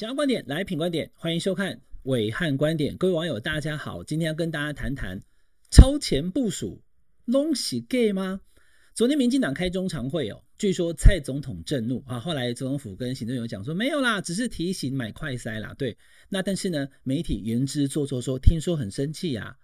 想要观点来品观点，欢迎收看暐瀚观点。各位网友，大家好，今天要跟大家谈谈超前部署，弄死 Gay 吗？昨天民进党开中常会哦，据说蔡总统震怒啊，后来总统府跟行政院讲说没有啦，只是提醒买快筛啦。对，那但是呢，媒体言之凿凿说，听说很生气呀，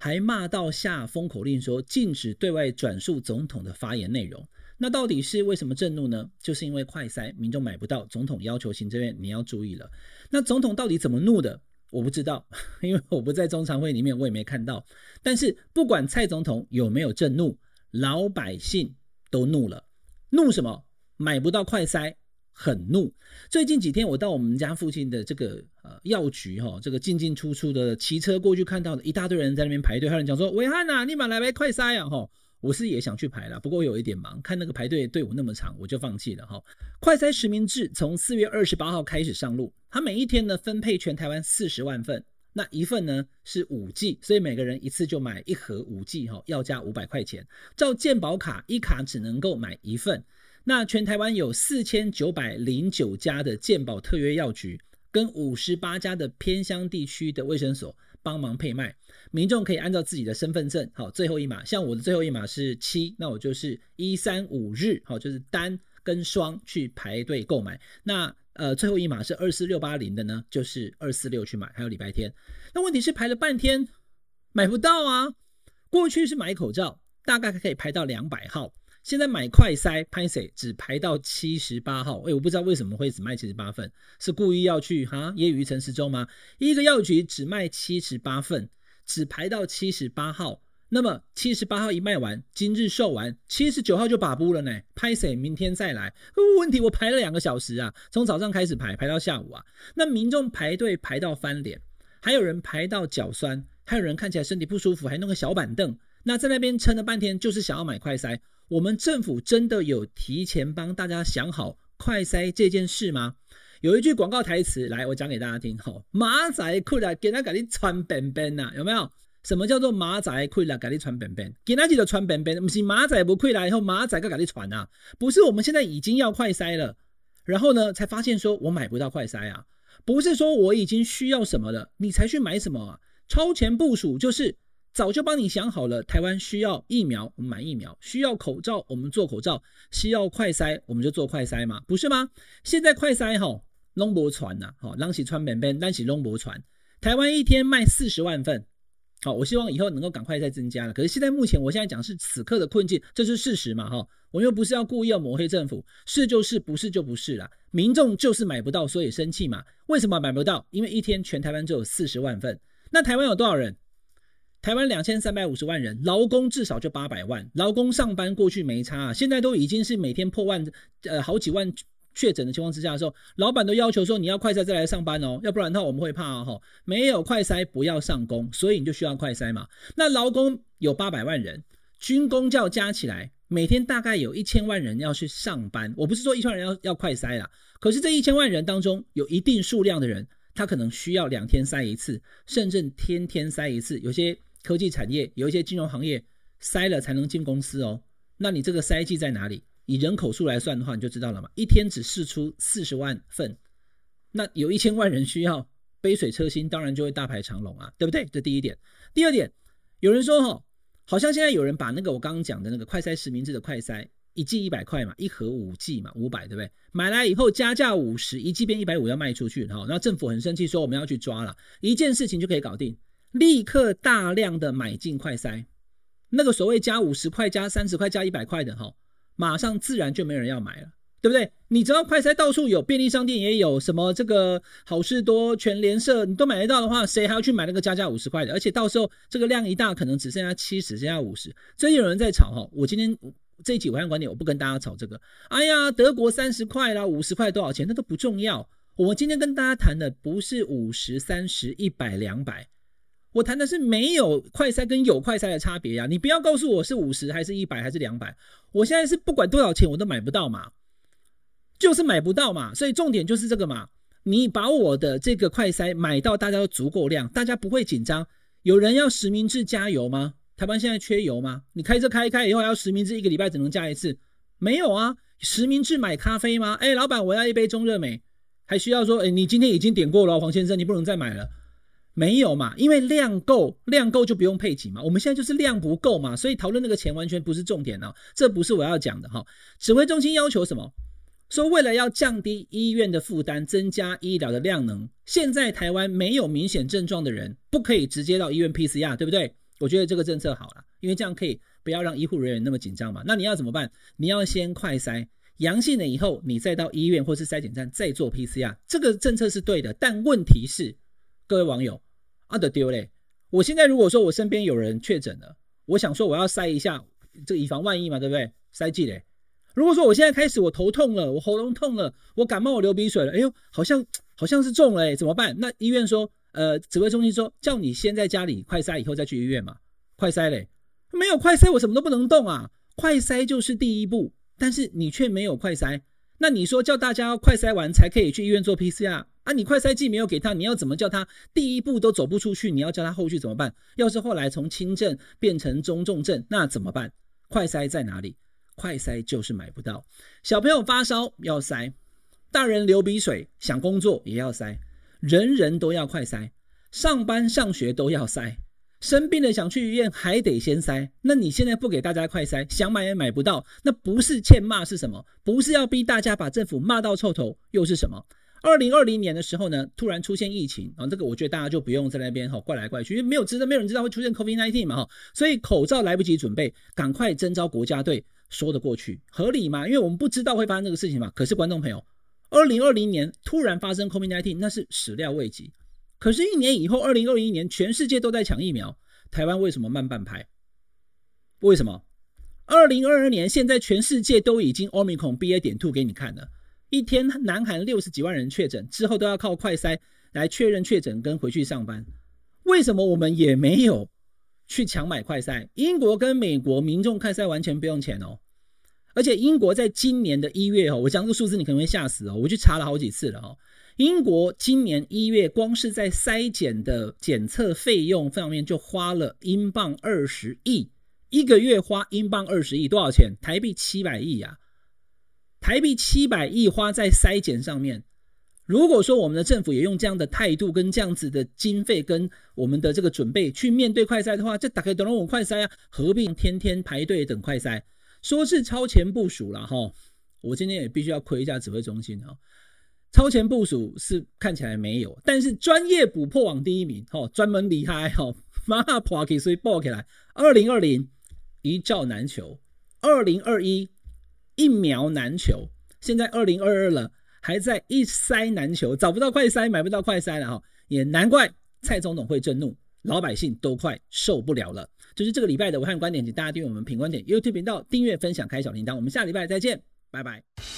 还骂到下封口令说禁止对外转述总统的发言内容。那到底是为什么震怒呢？就是因为快塞民众买不到，总统要求行政院你要注意了。那总统到底怎么怒的？我不知道，因为我不在中常会里面，我也没看到。但是不管蔡总统有没有震怒，老百姓都怒了。怒什么？买不到快塞，很怒。最近几天我到我们家附近的这个呃药局哈，这个进进出出的骑车过去看到的一大堆人在那边排队，还有人讲说：“维汉呐，你买来杯快塞啊！”哈。我是也想去排了，不过我有一点忙，看那个排队队伍那么长，我就放弃了哈。快筛实名制从四月二十八号开始上路，它每一天呢分配全台湾四十万份，那一份呢是五剂，所以每个人一次就买一盒五剂哈，要价五百块钱。照健保卡一卡只能够买一份，那全台湾有四千九百零九家的健保特约药局，跟五十八家的偏乡地区的卫生所。帮忙配卖，民众可以按照自己的身份证，好，最后一码，像我的最后一码是七，那我就是一三五日，好，就是单跟双去排队购买。那呃，最后一码是二四六八零的呢，就是二四六去买，还有礼拜天。那问题是排了半天买不到啊。过去是买口罩，大概可以排到两百号。现在买快筛，拍谁只排到七十八号？哎，我不知道为什么会只卖七十八份，是故意要去哈揶揄陈时中吗？一个药局只卖七十八份，只排到七十八号。那么七十八号一卖完，今日售完，七十九号就把布了呢。拍谁明天再来？问题我排了两个小时啊，从早上开始排，排到下午啊。那民众排队排到翻脸，还有人排到脚酸，还有人看起来身体不舒服，还弄个小板凳。那在那边撑了半天，就是想要买快筛。我们政府真的有提前帮大家想好快筛这件事吗？有一句广告台词，来，我讲给大家听。吼，马仔快来给他给你穿便便呐，有没有？什么叫做马仔快来给你穿便便？给他记得传便便，不是马仔不快来以后，马仔该给你穿啊？不是，我们现在已经要快筛了，然后呢，才发现说我买不到快筛啊？不是说我已经需要什么了，你才去买什么啊？超前部署就是。早就帮你想好了，台湾需要疫苗，我们买疫苗；需要口罩，我们做口罩；需要快筛，我们就做快筛嘛，不是吗？现在快筛哈，拢无传呐，哈，让起传便便，让起拢无传。台湾一天卖四十万份，好，我希望以后能够赶快再增加了。可是现在目前，我现在讲是此刻的困境，这是事实嘛，哈，我又不是要故意要抹黑政府，是就是，不是就不是了。民众就是买不到，所以生气嘛。为什么买不到？因为一天全台湾只有四十万份，那台湾有多少人？台湾两千三百五十万人，劳工至少就八百万。劳工上班过去没差啊，现在都已经是每天破万，呃，好几万确诊的情况之下的时候，老板都要求说你要快筛再来上班哦，要不然的话我们会怕哦。没有快筛不要上工，所以你就需要快筛嘛。那劳工有八百万人，军公教加起来，每天大概有一千万人要去上班。我不是说一千万人要要快筛啦，可是这一千万人当中有一定数量的人，他可能需要两天筛一次，甚至天天筛一次，有些。科技产业有一些金融行业筛了才能进公司哦，那你这个塞剂在哪里？以人口数来算的话，你就知道了嘛。一天只试出四十万份，那有一千万人需要，杯水车薪，当然就会大排长龙啊，对不对？这第一点。第二点，有人说哈，好像现在有人把那个我刚刚讲的那个快筛实名制的快筛，一剂一百块嘛，一盒五剂嘛，五百对不对？买来以后加价五十，一剂变一百五要卖出去哈，那政府很生气，说我们要去抓了，一件事情就可以搞定。立刻大量的买进快筛，那个所谓加五十块、加三十块、加一百块的哈，马上自然就没人要买了，对不对？你只要快筛到处有，便利商店也有，什么这个好事多、全联社，你都买得到的话，谁还要去买那个加价五十块的？而且到时候这个量一大，可能只剩下七十，剩下五十。最近有人在炒哈，我今天这一集暐瀚观点，我不跟大家炒这个。哎呀，德国三十块啦，五十块多少钱？那都不重要。我今天跟大家谈的不是五十、三十、一百、两百。我谈的是没有快筛跟有快筛的差别呀，你不要告诉我是五十还是一百还是两百，我现在是不管多少钱我都买不到嘛，就是买不到嘛，所以重点就是这个嘛，你把我的这个快筛买到大家都足够量，大家不会紧张。有人要实名制加油吗？台湾现在缺油吗？你开车开一开以后要实名制一个礼拜只能加一次，没有啊？实名制买咖啡吗？哎，老板我要一杯中热美，还需要说，哎，你今天已经点过了，黄先生，你不能再买了。没有嘛，因为量够，量够就不用配给嘛。我们现在就是量不够嘛，所以讨论那个钱完全不是重点哦，这不是我要讲的哈。指挥中心要求什么？说为了要降低医院的负担，增加医疗的量能，现在台湾没有明显症状的人不可以直接到医院 PCR，对不对？我觉得这个政策好了，因为这样可以不要让医护人员那么紧张嘛。那你要怎么办？你要先快筛，阳性了以后，你再到医院或是筛检站再做 PCR，这个政策是对的。但问题是，各位网友。啊的丢嘞！我现在如果说我身边有人确诊了，我想说我要筛一下，这以防万一嘛，对不对？筛剂嘞。如果说我现在开始我头痛了，我喉咙痛了，我感冒我流鼻水了，哎呦，好像好像是中了，怎么办？那医院说，呃，指挥中心说叫你先在家里快筛，以后再去医院嘛。快筛嘞，没有快筛我什么都不能动啊。快筛就是第一步，但是你却没有快筛，那你说叫大家要快筛完才可以去医院做 PCR？啊，你快筛剂没有给他，你要怎么叫他第一步都走不出去？你要叫他后续怎么办？要是后来从轻症变成中重症，那怎么办？快筛在哪里？快筛就是买不到。小朋友发烧要筛，大人流鼻水想工作也要筛，人人都要快筛，上班上学都要筛，生病了想去医院还得先筛。那你现在不给大家快筛，想买也买不到，那不是欠骂是什么？不是要逼大家把政府骂到臭头，又是什么？二零二零年的时候呢，突然出现疫情啊，这个我觉得大家就不用在那边哈怪来怪去，因为没有知道，没有人知道会出现 COVID-19 嘛哈，所以口罩来不及准备，赶快征召国家队，说得过去，合理吗？因为我们不知道会发生这个事情嘛。可是观众朋友，二零二零年突然发生 COVID-19，那是始料未及。可是，一年以后，二零二一年，全世界都在抢疫苗，台湾为什么慢半拍？为什么？二零二二年，现在全世界都已经 Omicron BA 点 two 给你看了。一天，南韩六十几万人确诊之后，都要靠快筛来确认确诊跟回去上班。为什么我们也没有去抢买快筛？英国跟美国民众快筛完全不用钱哦，而且英国在今年的一月哦，我讲这个数字你可能会吓死哦，我去查了好几次了哦。英国今年一月光是在筛检的检测费用方面就花了英镑二十亿，一个月花英镑二十亿，多少钱？台币七百亿呀。台币七百亿花在筛检上面，如果说我们的政府也用这样的态度跟这样子的经费跟我们的这个准备去面对快筛的话，这大概等了我快筛啊，何必天天排队等快筛？说是超前部署了哈，我今天也必须要亏一下指挥中心哈，超前部署是看起来没有，但是专业补破网第一名哈，专门厉害哈，马上破起所以爆起来，二零二零一兆难求，二零二一。疫苗难求，现在二零二二了，还在一塞难求，找不到快塞，买不到快塞了哈，也难怪蔡总统会震怒，老百姓都快受不了了。就是这个礼拜的武汉观点，请大家订阅我们品观点 YouTube 频道，订阅、分享、开小铃铛，我们下礼拜再见，拜拜。